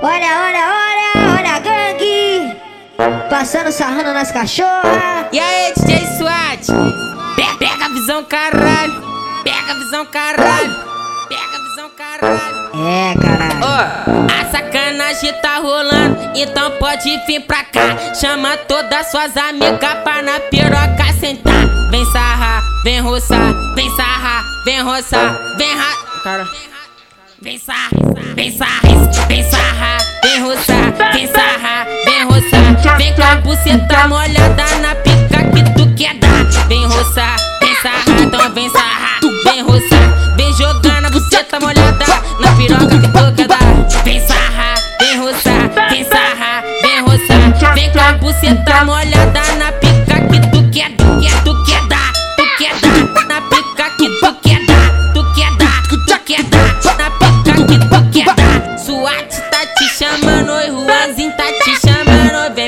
Olha, olha, olha, olha a gangue. Passando sarrando nas cachorras. E aí, DJ SWAT? Pega, pega a visão, caralho. Pega a visão, caralho. Pega a visão, caralho. É, caralho. Ó, a sacanagem tá rolando, então pode vir pra cá. Chama todas suas amigas pra na piroca sentar. Vem sarrar, vem roçar, vem sarrar, vem roçar, vem ra... Cara... Vem sarrar, vem sarrar, vem sarrar, vem roçar, vem sarrar, vem roçar. Vem com a buceta molhada na pica que tu quer dar. Vem roçar, vem sarrar, então vem sarrar, vem roçar. Vem jogando a buceta molhada na piroca que tu quer dar. Vem sarrar, vem roçar, vem sarrar, vem roçar. Vem com a buceta molhada na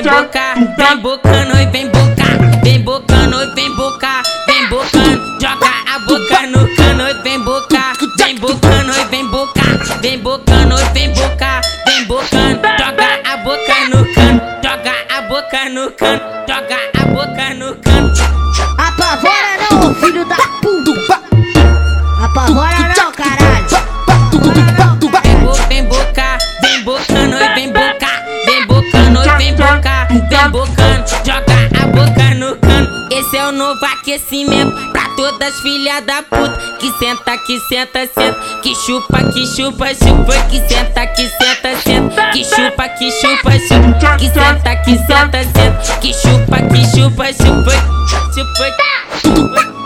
Vem boca, vem bocando, oi, vem boca. Vem bocando, oi, vem boca, vem bocando. Joga a boca no cano, oi, vem boca. Vem bocando, oi, vem boca. Vem bocando, oi, vem boca. Vem bocando, joga a boca no cano. Joga a boca no cano, joga a boca no cano. Apavora não, filho da puta. Apavora não, caralho. Vem, bo, vem boca, vem bocando, oi, vem boca, joga a boca no cano. Esse é o novo aquecimento pra todas filhas da puta que senta, que senta, senta, que chupa, que chupa, chupa, que senta, que senta, senta, que chupa, que chupa, chupa, que senta, que senta, senta, que chupa, que chupa, chupa, chupa. chupa.